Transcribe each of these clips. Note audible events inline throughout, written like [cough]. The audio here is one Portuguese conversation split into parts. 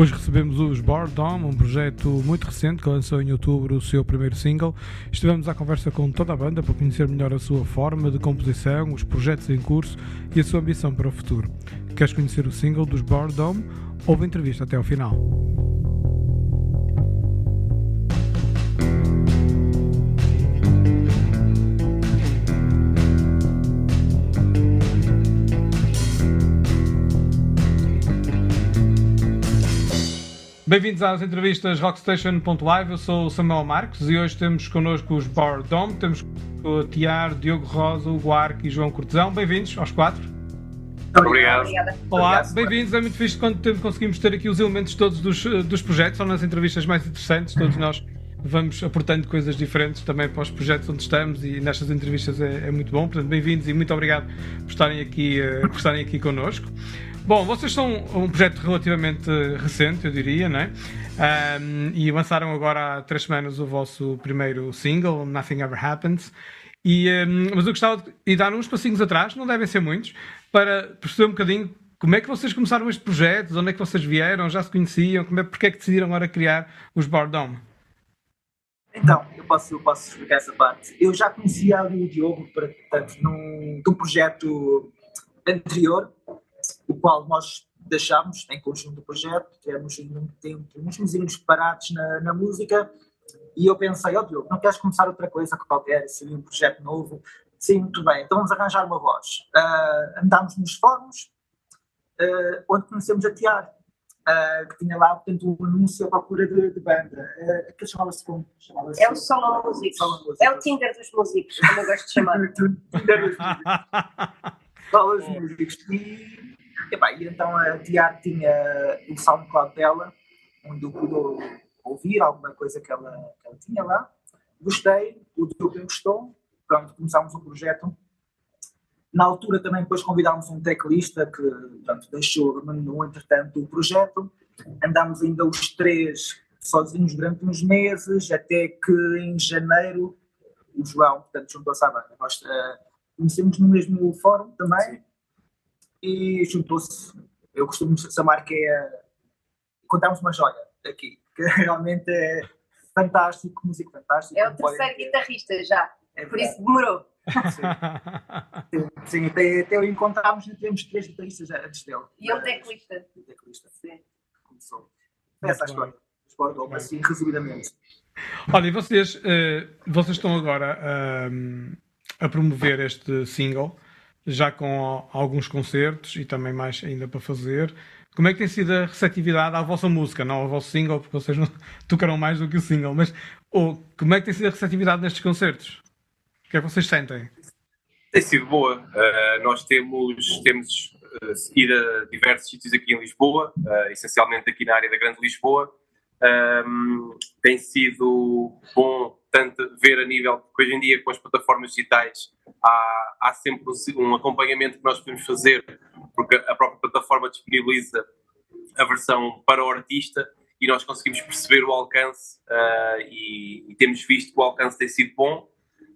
Hoje recebemos os Boredom, um projeto muito recente que lançou em outubro o seu primeiro single. Estivemos à conversa com toda a banda para conhecer melhor a sua forma de composição, os projetos em curso e a sua ambição para o futuro. Queres conhecer o single dos Boredom? Houve entrevista até ao final. Bem-vindos às entrevistas Rockstation.live. Eu sou o Samuel Marques e hoje temos connosco os Bar Dome. Temos o Tiar, Diogo Rosa, o Arco e João Cortesão. Bem-vindos aos quatro. Obrigado. Olá, bem-vindos. É muito fixe quando conseguimos ter aqui os elementos todos dos, dos projetos. São nas entrevistas mais interessantes. Todos nós vamos aportando coisas diferentes também para os projetos onde estamos e nestas entrevistas é, é muito bom. Portanto, bem-vindos e muito obrigado por estarem aqui, uh, por estarem aqui connosco. Bom, vocês são um projeto relativamente recente, eu diria, não é? Um, e lançaram agora há três semanas o vosso primeiro single, Nothing Ever Happens. E, um, mas eu gostava de dar uns passinhos atrás, não devem ser muitos, para perceber um bocadinho como é que vocês começaram este projeto, de onde é que vocês vieram, já se conheciam, como é, porque é que decidiram agora criar os Bardom? Então, eu posso, eu posso explicar essa parte. Eu já conhecia ali o Diogo, portanto, num, num projeto anterior, o qual nós deixámos em conjunto o projeto, tivemos muito tempo, uns mesinhos parados na, na música, e eu pensei, ó oh, Diogo, não queres começar outra coisa qualquer, seria um projeto novo? Sim, muito bem, então vamos arranjar uma voz. Uh, andámos nos fóruns, uh, onde conhecemos a Tiar, uh, que tinha lá, portanto, um anúncio à procura de, de banda. Uh, que chamava-se como? Chamava é o Solo Músicos. É o Tinder dos músicos, como eu gosto de chamar. [laughs] Tinder dos músicos. [laughs] Solo Músicos. E Epá, e então a Tiago tinha o SoundCloud dela, onde eu pude ouvir alguma coisa que ela, que ela tinha lá. Gostei, o Diogo gostou, pronto, começámos o projeto. Na altura também depois convidámos um teclista que pronto, deixou, no entretanto, o projeto. Andámos ainda os três sozinhos durante uns meses, até que em janeiro o João, portanto, juntou-se à banda. Nós uh, conhecemos no mesmo fórum também. Sim e juntou-se. Eu costumo chamar que é. Contamos uma joia aqui, que [laughs] realmente é fantástico, música fantástica. É o terceiro guitarrista já, é por isso demorou. Sim, sim até, até o encontrarmos, temos três guitarristas antes dele. E um teclista. Um teclista, sim. Começou. Essa é a história. Sport assim, resumidamente. Olha, e vocês, uh, vocês estão agora uh, a promover este single já com alguns concertos e também mais ainda para fazer. Como é que tem sido a receptividade à vossa música, não ao vosso single, porque vocês não [laughs] tocaram mais do que o single, mas ou, como é que tem sido a receptividade nestes concertos? O que é que vocês sentem? Tem sido boa. Uh, nós temos, temos uh, seguido a diversos sítios aqui em Lisboa, uh, essencialmente aqui na área da Grande Lisboa. Um, tem sido bom tanto ver a nível, porque hoje em dia com as plataformas digitais há, há sempre um acompanhamento que nós podemos fazer, porque a própria plataforma disponibiliza a versão para o artista e nós conseguimos perceber o alcance uh, e, e, temos visto que o alcance tem sido bom.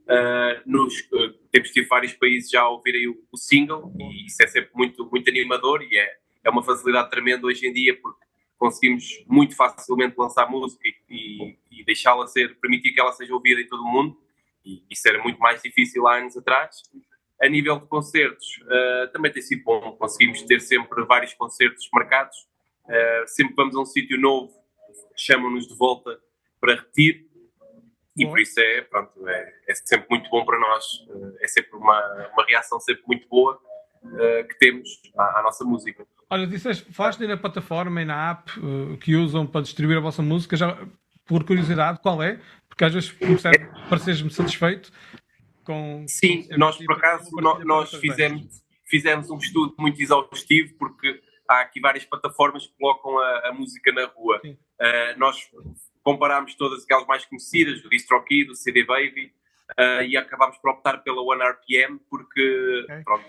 Uh, nos, uh, temos tido vários países já a ouvirem o, o, single e isso é sempre muito, muito animador e é, é uma facilidade tremenda hoje em dia porque conseguimos muito facilmente lançar música e, e, deixá-la ser, permitir que ela seja ouvida em todo o mundo. E isso era muito mais difícil há anos atrás. A nível de concertos, uh, também tem sido bom, conseguimos ter sempre vários concertos marcados. Uh, sempre vamos a um sítio novo, chamam-nos de volta para repetir, e por isso é, pronto, é, é sempre muito bom para nós, uh, é sempre uma, uma reação sempre muito boa que temos à, à, nossa música. Olha, disseste, falaste na plataforma e na app que usam para distribuir a vossa música, já por curiosidade, qual é? Porque às vezes percebe, pareces-me satisfeito com. Sim, com nós por acaso nós, nós fizemos, fizemos um estudo muito exaustivo porque há aqui várias plataformas que colocam a, a música na rua. Uh, nós comparámos todas aquelas mais conhecidas, o DistroKid, o CD Baby, uh, e acabámos por optar pela One RPM porque okay. pronto,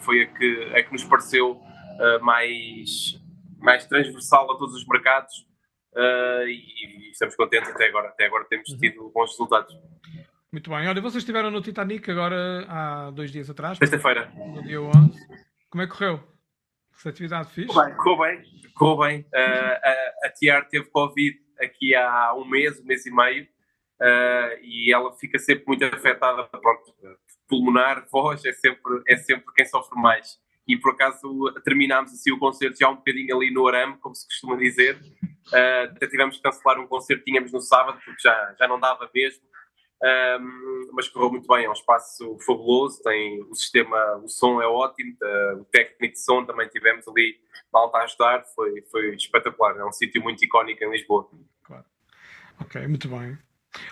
foi a que, a que nos pareceu uh, mais, mais transversal a todos os mercados uh, e, e, estamos contentes até agora. Até agora temos uhum. tido bons resultados. Muito bem. Olha, vocês estiveram no Titanic agora há dois dias atrás. Sexta-feira. No dia 11. Como é que correu? atividade fixe? Correu bem, correu bem. Uh, a, a Tiar teve Covid aqui há um mês, um mês e meio, uh, e ela fica sempre muito afetada, pronto, pulmonar, voz, é sempre, é sempre quem sofre mais. E por acaso terminámos assim o concerto já um bocadinho ali no arame, como se costuma dizer. Uh, até tivemos que cancelar um concerto que tínhamos no sábado, porque já, já não dava mesmo. Um, mas correu muito bem, é um espaço fabuloso, tem o sistema, o som é ótimo, o técnico de som também tivemos ali malta a ajudar, foi, foi espetacular, é um sítio muito icónico em Lisboa. Claro. Ok, muito bem.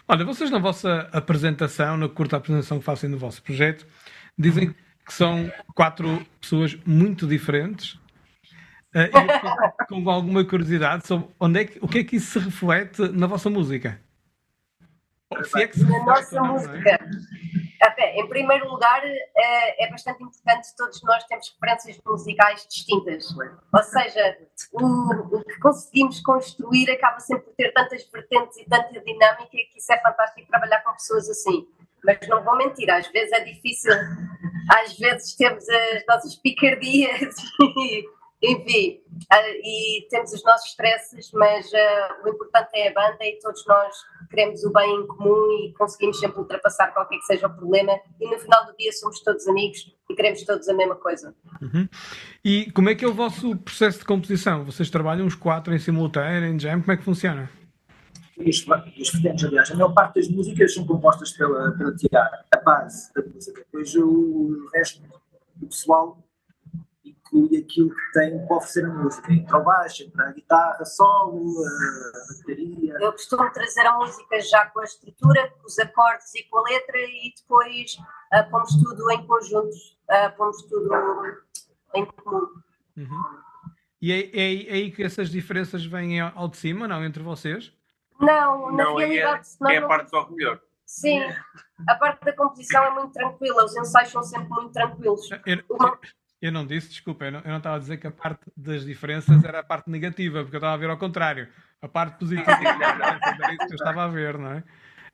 Olha, vocês na vossa apresentação, na curta apresentação que fazem do vosso projeto, dizem que são quatro pessoas muito diferentes. Uh, e [laughs] com alguma curiosidade sobre onde é que, o que é que isso se reflete na vossa música? Se é que se na nossa não, música. Não é? Em primeiro lugar, é, é bastante importante todos nós temos referências musicais distintas. Ou seja, o, que conseguimos construir acaba sempre por ter tantas vertentes e tanta dinâmica que isso é fantástico trabalhar com pessoas assim. Mas não vou mentir, às vezes é difícil, às vezes temos as nossas picardias [laughs] e enfim, uh, e temos os nossos stresses, mas uh, o importante é a banda e todos nós queremos o bem em comum e conseguimos sempre ultrapassar qualquer que seja o problema. E no final do dia somos todos amigos e queremos todos a mesma coisa. Uhum. E como é que é o vosso processo de composição? Vocês trabalham os quatro em simultâneo, em jam? Como é que funciona? Os, os aliás, a maior parte das músicas são compostas pela, pela Tiara, a base da música. Depois o resto do pessoal inclui aquilo que tem para oferecer a música, o baixo, entra a guitarra, solo, a bateria. Eu costumo trazer a música já com a estrutura, com os acordes e com a letra e depois uh, pomos tudo em conjunto, uh, pomos tudo em comum. Uhum. E é, é, é, aí que essas diferenças vêm ao de cima, não? Entre vocês? Não, na não, é realidade. É, é a parte do melhor. Sim, a parte da composição é muito tranquila, os ensaios são sempre muito tranquilos. Eu, Uma... Eu não disse, desculpa, eu não, eu não, estava a dizer que a parte das diferenças era a parte negativa, porque eu estava a ver ao contrário. A parte positiva [laughs] era isso que eu estava a ver, não é?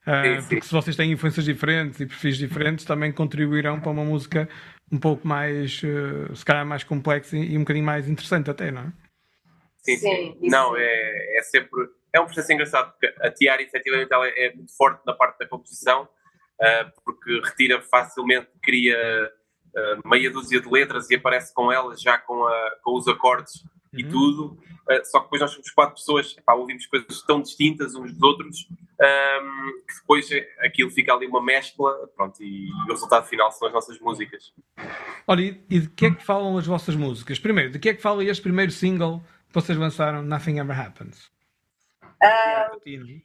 Uh, porque se vocês têm influências diferentes e perfis diferentes, também contribuirão para uma música um pouco mais, uh, se calhar mais complexa e, e, um bocadinho mais interessante até, não é? Sim, sim. sim. Não, é, é sempre... É um processo engraçado, porque a Tiara, efetivamente, ela é muito forte na parte da composição, uh, porque retira facilmente, cria uh, meia dúzia de letras e aparece com elas já com, a, com os acordes uhum. e tudo. Uh, só que depois nós somos quatro pessoas, epá, ouvimos coisas tão distintas uns dos outros um, ehm, que depois aquilo fica ali uma mescla pronto, e, e, o resultado final são as nossas músicas. Olha, e de que é que falam as vossas músicas? Primeiro, de que é que fala este primeiro single que vocês lançaram, Nothing Ever Happens? Uh,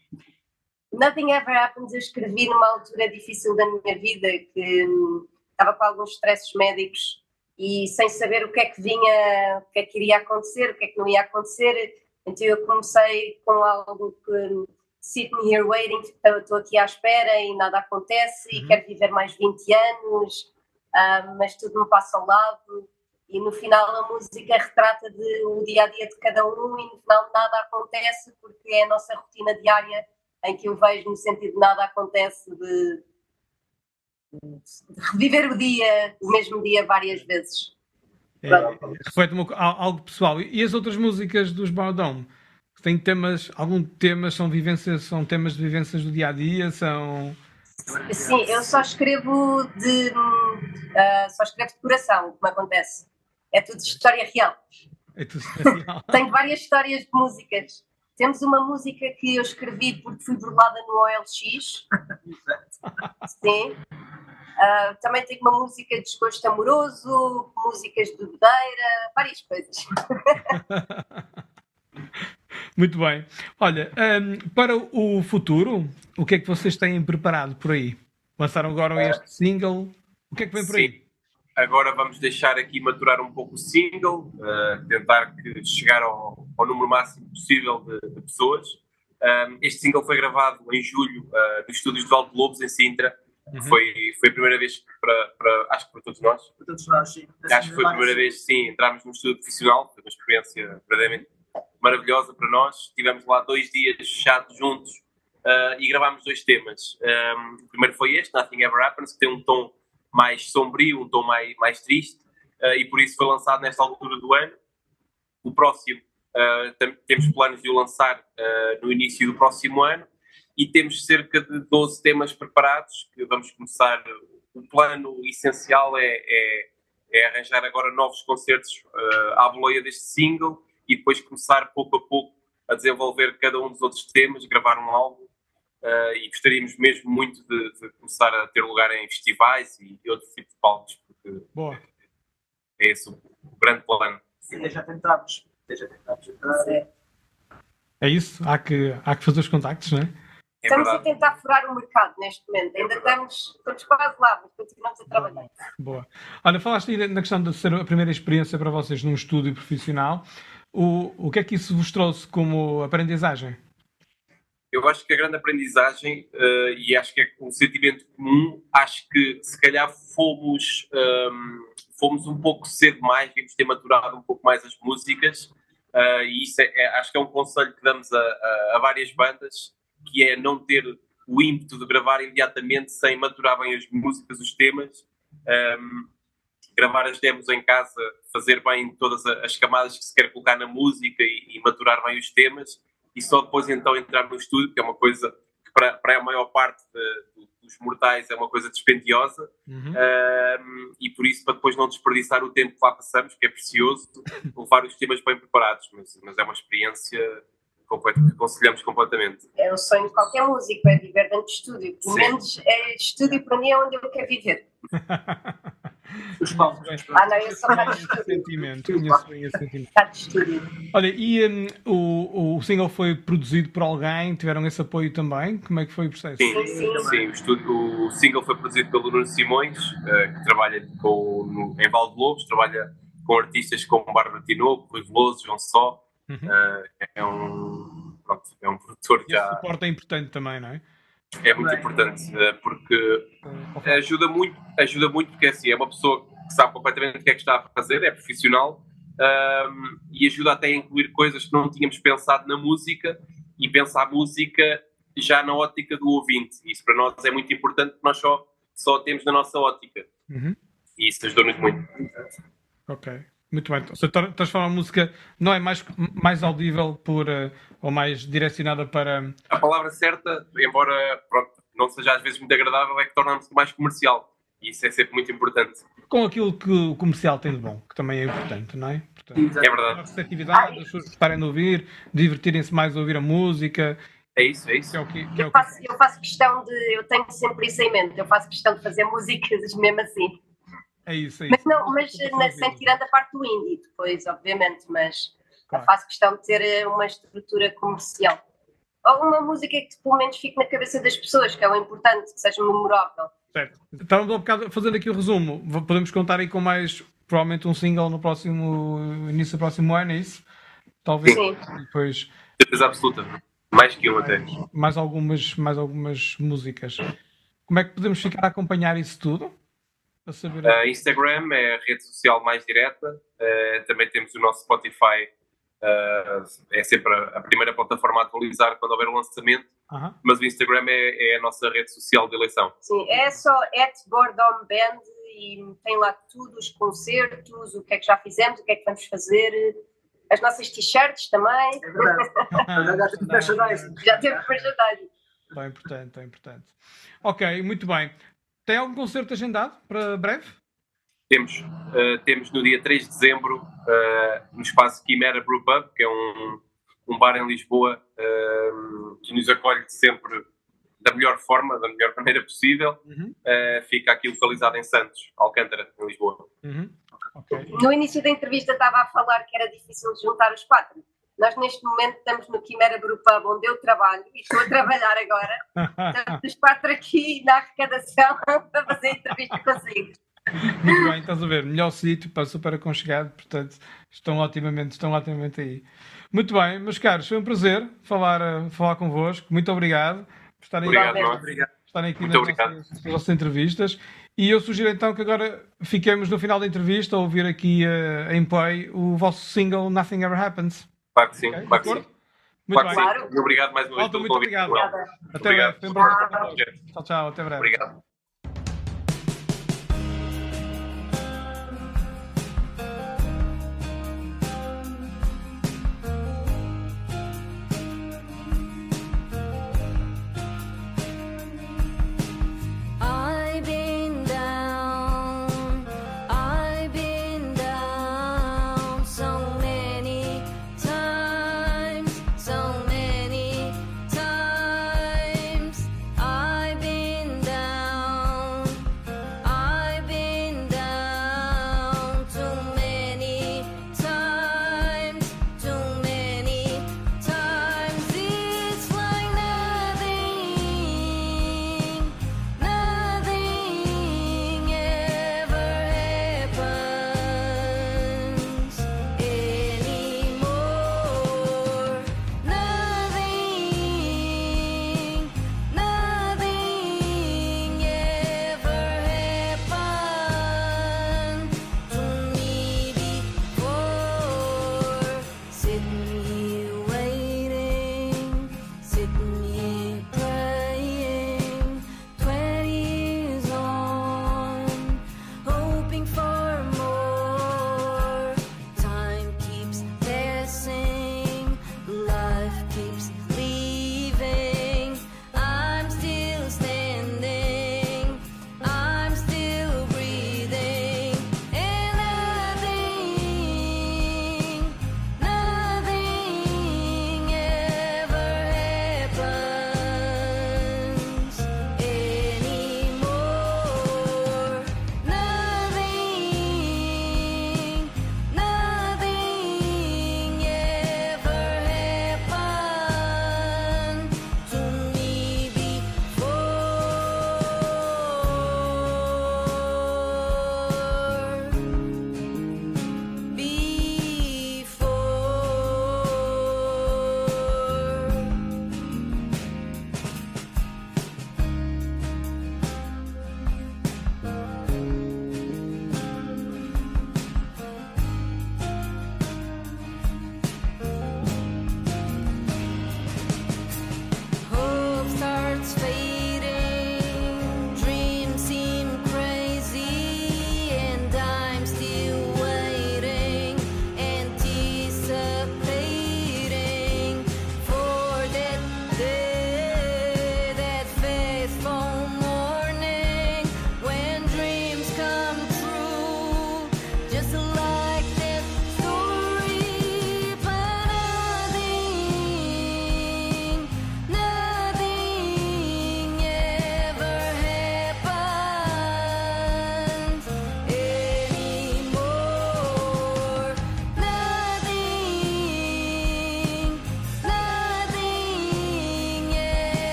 Nothing Ever Happens eu escrevi numa altura difícil da minha vida que estava com alguns stresses médicos e sem saber o que é que vinha, o que é que iria acontecer, o que é que não ia acontecer. Então eu comecei com algo que sitting here waiting, estou aqui à espera e nada acontece uhum. e quero viver mais 20 anos, uh, mas tudo me passa ao lado. E no final a música retrata de, o dia a dia de cada um e no final nada acontece porque é a nossa rotina diária em que eu vejo no sentido de nada acontece de reviver o dia, o mesmo dia várias vezes. É, reflete algo pessoal. E as outras músicas dos Baudon? Têm temas, algum temas são vivências, são temas de vivências do dia a dia, são Sim, eu só escrevo de uh, só escrevo de coração, como acontece. É tudo história real. É tudo história real. [laughs] Tenho várias histórias de músicas. Temos uma música que eu escrevi porque fui burlada no OLX. [laughs] Sim. Uh, também tenho uma música de desgosto amoroso, músicas de bebedeira, várias coisas. [laughs] Muito bem. Olha, um, para o futuro, o que é que vocês têm preparado por aí? Lançaram agora este single. O que é que vem por Sim. aí? Agora vamos deixar aqui maturar um pouco o single, uh, tentar que chegar ao, ao, número máximo possível de, de pessoas. Um, este single foi gravado em julho uh, nos estúdios de Valde Lobos, em Sintra. Uhum. Foi, foi a primeira vez para, para, acho que para todos nós. Para todos nós, sim. Acho que foi a primeira vez, sim, entramos num estúdio profissional, foi uma experiência verdadeiramente maravilhosa para nós. Tivemos lá dois dias fechados juntos uh, e gravámos dois temas. Um, o primeiro foi este, Nothing Ever Happens, que tem um tom mais sombrio, um tom mais, mais triste. uh, e por isso foi lançado nesta altura do ano. O próximo, uh, temos planos de o lançar no início do próximo ano e temos cerca de 12 temas preparados que vamos começar. O plano essencial é, é, é arranjar agora novos concertos à boleia deste single e depois começar pouco a pouco a desenvolver cada um dos outros temas, gravar um álbum uh, e gostaríamos mesmo muito de, de, começar a ter lugar em festivais e, e outros tipos de palcos, porque Boa. é esse o, o grande plano. Sim, já tentámos. Já tentámos. É isso, há que, há que fazer os contactos, não é? É estamos verdade. a tentar furar o mercado neste momento, ainda é estamos, estamos quase lá, mas continuamos a trabalhar. Boa. Olha, falaste aí na questão de ser a primeira experiência para vocês num estúdio profissional. O, o que é que isso vos trouxe como aprendizagem? Eu acho que a grande aprendizagem, uh, e acho que é um sentimento comum, acho que se calhar fomos, um, ehm, fomos um pouco cedo mais, devíamos ter maturado um pouco mais as músicas, uh, e isso é, é, acho que é um conselho que damos a, a, a, várias bandas, que é não ter o ímpeto de gravar imediatamente sem maturar bem as músicas, os temas. Um, gravar as demos em casa, fazer bem todas as camadas que se quer colocar na música e, e maturar bem os temas, e só depois então entrar no estúdio, que é uma coisa que para, para a maior parte de, dos mortais é uma coisa dispendiosa, uhum. um, e por isso para depois não desperdiçar o tempo que lá passamos, que é precioso, [laughs] levar os temas bem preparados, mas, mas é uma experiência aconselhamos completamente. É o sonho de qualquer músico, é viver dentro de estúdio. Pelo menos é, estúdio para mim é onde eu quero viver. [laughs] Os palcos. Ah, não, eu sou sentimento. Conheço bem esse sentimento. Olha, e um, o, o single foi produzido por alguém? Tiveram esse apoio também? Como é que foi o processo? Sim, sim, sim. O, estúdio, o single foi produzido pelo Nuno Simões, uh, que trabalha com, no, em Valde Lobos, trabalha com artistas como Bárbara Tinoco, Rui Veloso, João Só. Uhum. Uh, é um pronto, é um produtor que já... suporte é importante também, não é? é muito importante eh, porque ajuda muito, ajuda muito porque assim, é uma pessoa que sabe completamente o que é que está a fazer, é profissional um, e ajuda até a incluir coisas que não tínhamos pensado na música e pensar a música já na ótica do ouvinte. Isso para nós é muito importante porque nós só, só temos na nossa ótica. Uhum. E isso ajudou-nos muito. Ok. Muito bem. Ou seja, transforma a música não é mais, mais audível por, uh, ou mais direcionada para. A palavra certa, embora pronto, não seja às vezes muito agradável, é que torna-se mais comercial. E isso é sempre muito importante. Com aquilo que o comercial tem de bom, que também é importante, não é? Portanto, é verdade. A receptividade, as pessoas gostarem de ouvir, divertirem-se mais a ouvir a música. É isso, é isso. É o que, que é eu, faço, eu faço questão de. Eu tenho sempre isso em mente. Eu faço questão de fazer músicas mesmo assim. É isso, é isso. Mas, não, mas na, sem tirando a parte do indie depois, obviamente, mas claro. faço questão de ter eh, uma estrutura comercial. Ou uma música que pelo menos fique na cabeça das pessoas, que é o importante, que seja memorável. Certo. Estávamos um bocado fazendo aqui o resumo. Podemos contar aí com mais, provavelmente um single no próximo, início do próximo ano, é isso? Talvez. Sim. Depois... Certeza absoluta. Mais que um até. Mais algumas, mais algumas músicas. Como é que podemos ficar a acompanhar isso tudo? Uh, Instagram é a rede social mais direta. Uh, também temos o nosso Spotify. Uh, é sempre a, a, primeira plataforma a atualizar quando houver um lançamento. -huh. Mas o Instagram é, é, a nossa rede social de eleição. Sim, é só at Gordon Band e tem lá tudo, os concertos, o que é que já fizemos, o que é que vamos fazer, as nossas t-shirts também. É verdade. [laughs] já teve merchandising. Já teve merchandising. Tão importante, tão importante. Ok, muito bem. Tem algum concerto agendado para breve? Temos. Uh, temos no dia 3 de dezembro, uh, no espaço Quimera Brew Pub, que é um, um bar em Lisboa uh, que nos acolhe sempre da melhor forma, da melhor [laughs] maneira possível. Uhum. fica aqui localizado em Santos, Alcântara, em Lisboa. Uhum. Okay. No início da entrevista estava a falar que era difícil juntar os quatro. Nós, neste momento, estamos no Quimera Group onde eu trabalho e estou a trabalhar agora. [laughs] Estamos os quatro aqui na arrecadação [laughs] para fazer entrevista consigo. Muito bem, estás a ver, melhor sítio para super aconchegado, portanto, estão otimamente, estão otimamente aí. Muito bem, meus caros, foi um prazer falar, eh, falar convosco. Muito obrigado por estarem, obrigado, aqui, estarem aqui nas nossas, nas nossas, entrevistas. E eu sugiro então que agora fiquemos no final da entrevista a ouvir aqui uh, em play o vosso single Nothing Ever Happens. Claro que sim, okay, claro que sim. Muito claro bem. Sim. Obrigado mais uma vez pelo convite. Muito obrigado. Até breve. Tchau, tchau. Até breve. Obrigado.